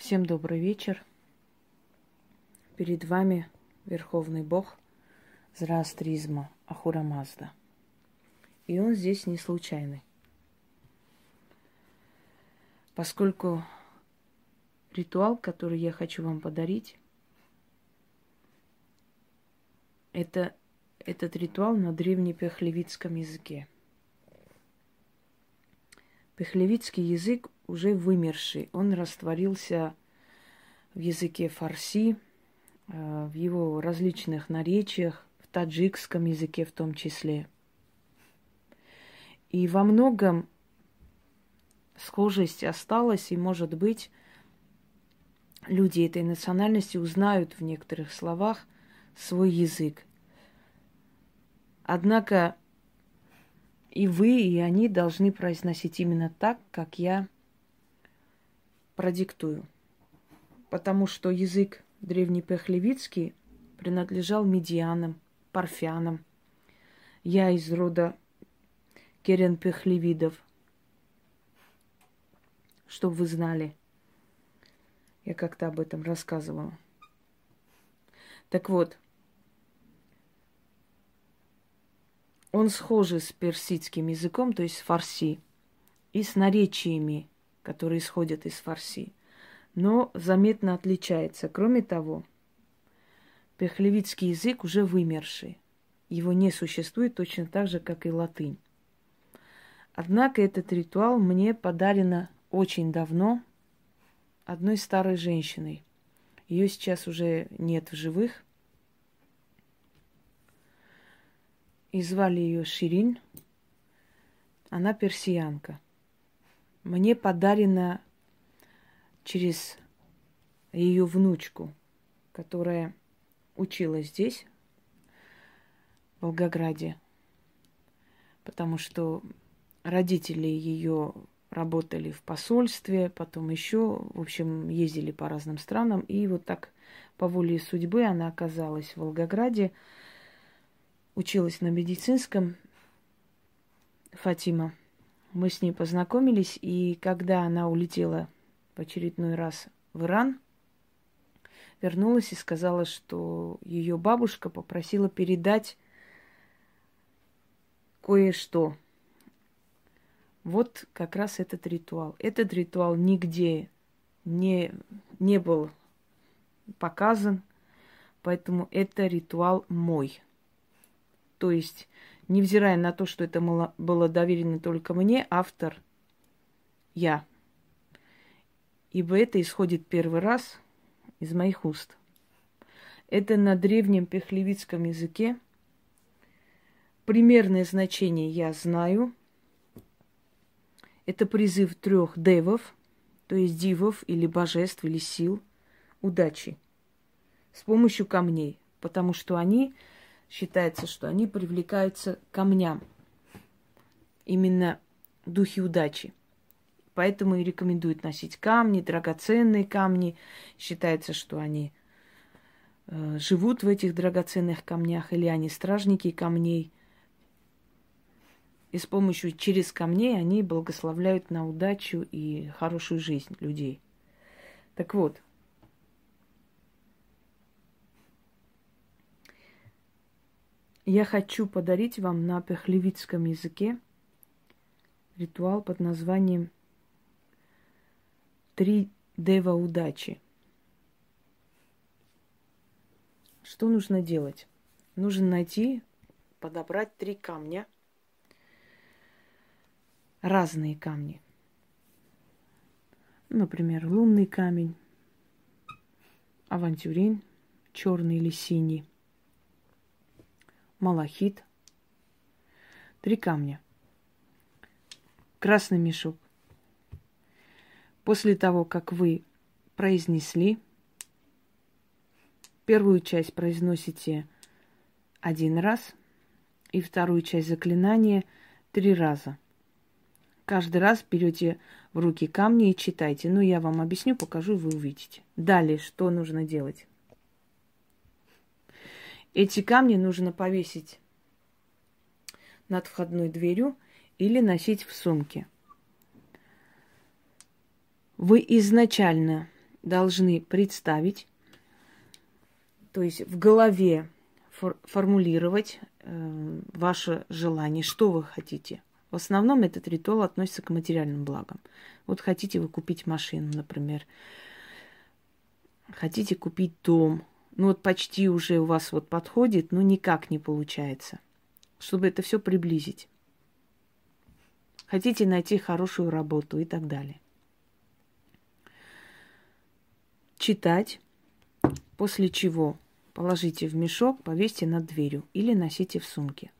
Всем добрый вечер. Перед вами Верховный Бог зороастризма Ахура Мазда. И он здесь не случайный. Поскольку ритуал, который я хочу вам подарить, это этот ритуал на древнепехлевицком языке. Пехлевицкий язык уже вымерший. Он растворился в языке фарси, э, в его различных наречиях, в таджикском языке в том числе. И во многом схожесть осталась, и, может быть, люди этой национальности узнают в некоторых словах свой язык. Однако и вы, и они должны произносить именно так, как я продиктую. Потому что язык древнепехлевицкий принадлежал медианам, парфянам. Я из рода керенпехлевидов. Чтобы вы знали. Я как-то об этом рассказывала. Так вот, он схожий с персидским языком, то есть с фарси, и с наречиями, которые исходят из фарси, но заметно отличается. Кроме того, пехлевицкий язык уже вымерший. Его не существует точно так же, как и латынь. Однако этот ритуал мне подарено очень давно одной старой женщиной. Ее сейчас уже нет в живых – и звали ее Ширин. Она персиянка. Мне подарена через ее внучку, которая училась здесь, в Волгограде, потому что родители ее работали в посольстве, потом еще, в общем, ездили по разным странам, и вот так по воле судьбы она оказалась в Волгограде, училась на медицинском, Фатима. Мы с ней познакомились, и когда она улетела в очередной раз в Иран, вернулась и сказала, что ее бабушка попросила передать кое-что. Вот как раз этот ритуал. Этот ритуал нигде не, не был показан, поэтому это ритуал мой. То есть, невзирая на то, что это было доверено только мне, автор я. Ибо это исходит первый раз из моих уст. Это на древнем пехлевицком языке. Примерное значение я знаю. Это призыв трех девов, то есть дивов или божеств или сил удачи с помощью камней, потому что они считается, что они привлекаются к камням. Именно духи удачи. Поэтому и рекомендуют носить камни, драгоценные камни. Считается, что они э, живут в этих драгоценных камнях, или они стражники камней. И с помощью через камней они благословляют на удачу и хорошую жизнь людей. Так вот, Я хочу подарить вам на пехлевицком языке ритуал под названием «Три дева удачи». Что нужно делать? Нужно найти, подобрать три камня, разные камни. Например, лунный камень, авантюрин, черный или синий, малахит, три камня, красный мешок. После того, как вы произнесли, первую часть произносите один раз и вторую часть заклинания три раза. Каждый раз берете в руки камни и читайте. Ну, я вам объясню, покажу, вы увидите. Далее, что нужно делать? Эти камни нужно повесить над входной дверью или носить в сумке. Вы изначально должны представить, то есть в голове фор- формулировать э, ваше желание, что вы хотите. В основном этот ритуал относится к материальным благам. Вот хотите вы купить машину, например, хотите купить дом, ну вот почти уже у вас вот подходит, но никак не получается, чтобы это все приблизить. Хотите найти хорошую работу и так далее. Читать, после чего положите в мешок, повесьте над дверью или носите в сумке.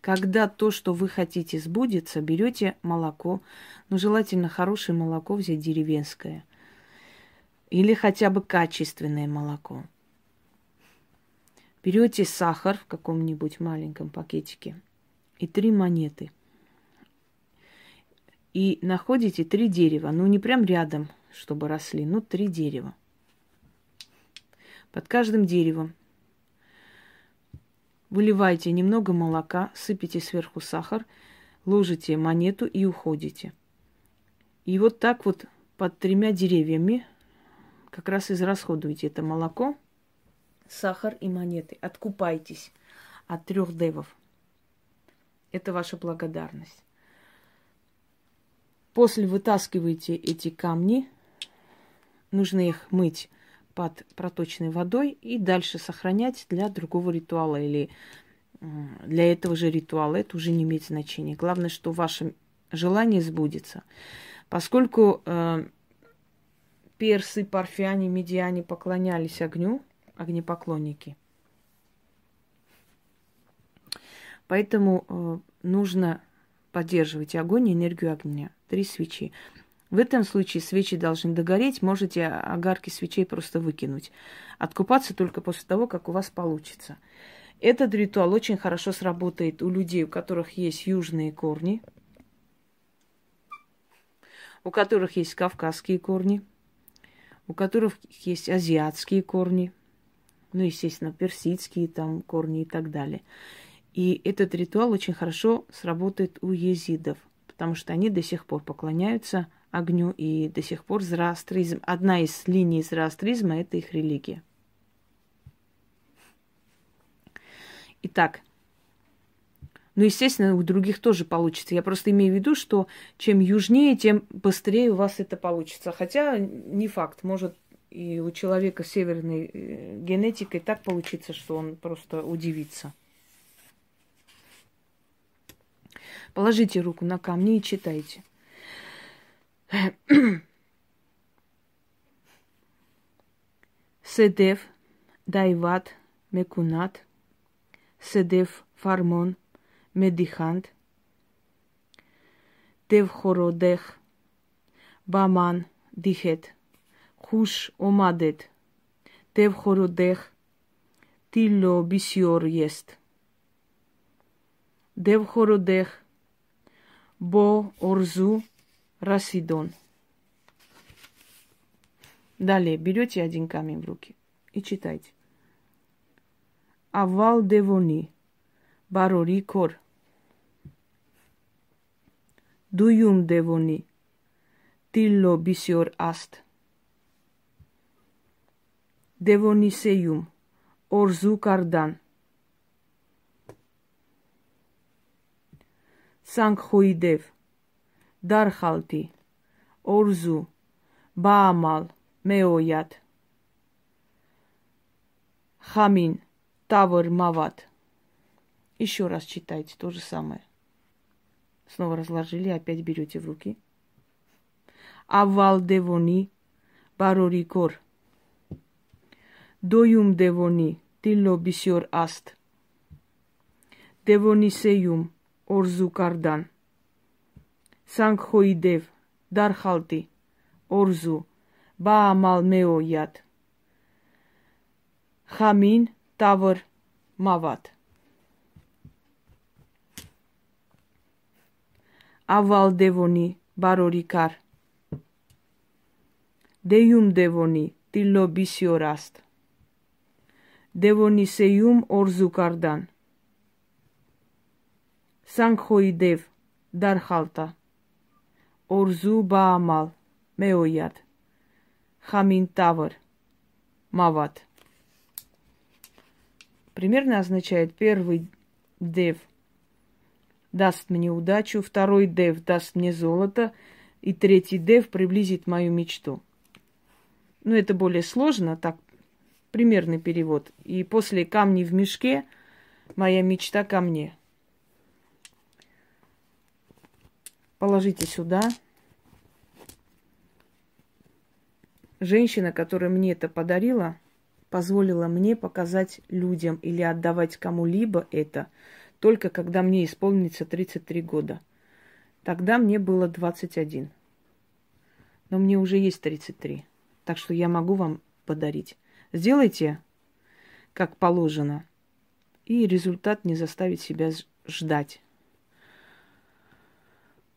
Когда то, что вы хотите, сбудется, берете молоко, ну, желательно хорошее молоко взять деревенское. Или хотя бы качественное молоко. Берете сахар в каком-нибудь маленьком пакетике и три монеты. И находите три дерева. Ну, не прям рядом, чтобы росли, но три дерева. Под каждым деревом Выливайте немного молока, сыпите сверху сахар, ложите монету и уходите. И вот так вот под тремя деревьями как раз израсходуйте это молоко, сахар и монеты. Откупайтесь от трех девов. Это ваша благодарность. После вытаскивайте эти камни. Нужно их мыть под проточной водой и дальше сохранять для другого ритуала или для этого же ритуала. Это уже не имеет значения. Главное, что ваше желание сбудется. Поскольку э, персы, парфяне, медиане поклонялись огню, огнепоклонники, поэтому э, нужно поддерживать огонь и энергию огня. Три свечи. В этом случае свечи должны догореть, можете огарки свечей просто выкинуть. Откупаться только после того, как у вас получится. Этот ритуал очень хорошо сработает у людей, у которых есть южные корни, у которых есть кавказские корни, у которых есть азиатские корни, ну, естественно, персидские там корни и так далее. И этот ритуал очень хорошо сработает у езидов, потому что они до сих пор поклоняются огню, и до сих пор зороастризм, одна из линий зороастризма – это их религия. Итак, ну, естественно, у других тоже получится. Я просто имею в виду, что чем южнее, тем быстрее у вас это получится. Хотя не факт. Может и у человека с северной э, генетикой так получится, что он просто удивится. Положите руку на камни и читайте. Седев, Дайват, Мекунат, Седев, Фармон, Медихант, Дев Хородех, Баман, Дихет, Хуш Омадет, Дев Хородех, Тилло Бисьор есть. Дев Хородех, Бо Орзу, Расидон. Далее берете один камень в руки и читайте. Авал девони, барори кор. Дуюм девони, тилло бисиор аст. Девонисеюм, Орзу Кардан, Սանկխոյիդև, дархалти, орзу, баамал, Մեոյատ, Хамин, Тавр, Мават. Еще раз читайте то же самое. Снова разложили, опять берете в руки. Авал Девони, Барорикор, дуюм девонӣ дилло бисёр аст. Девони сеюм орзу кардан. Сангҳои дев дар халтӣ орзу ба амал меояд. Ҳамин тавр мавад. Аввал девонӣ барорӣ кар. Деюм девонӣ дилло бисёр аст. Դևոնիսեյում Օրզուկարդան Սանքխոյդև Դարխալտա Օրզու Բաամալ Մեոյատ Хамин Тавр Мават Примерно означает первый дев даст мне удачу, второй дев даст мне золото, и третий дев приблизит мою мечту. Но это более сложно так примерный перевод. И после камни в мешке моя мечта ко мне. Положите сюда. Женщина, которая мне это подарила, позволила мне показать людям или отдавать кому-либо это только когда мне исполнится 33 года. Тогда мне было 21. Но мне уже есть 33. Так что я могу вам подарить. Сделайте, как положено, и результат не заставит себя ждать.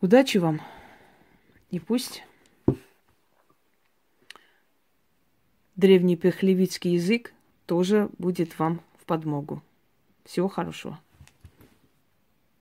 Удачи вам! И пусть древний пехлевицкий язык тоже будет вам в подмогу. Всего хорошего.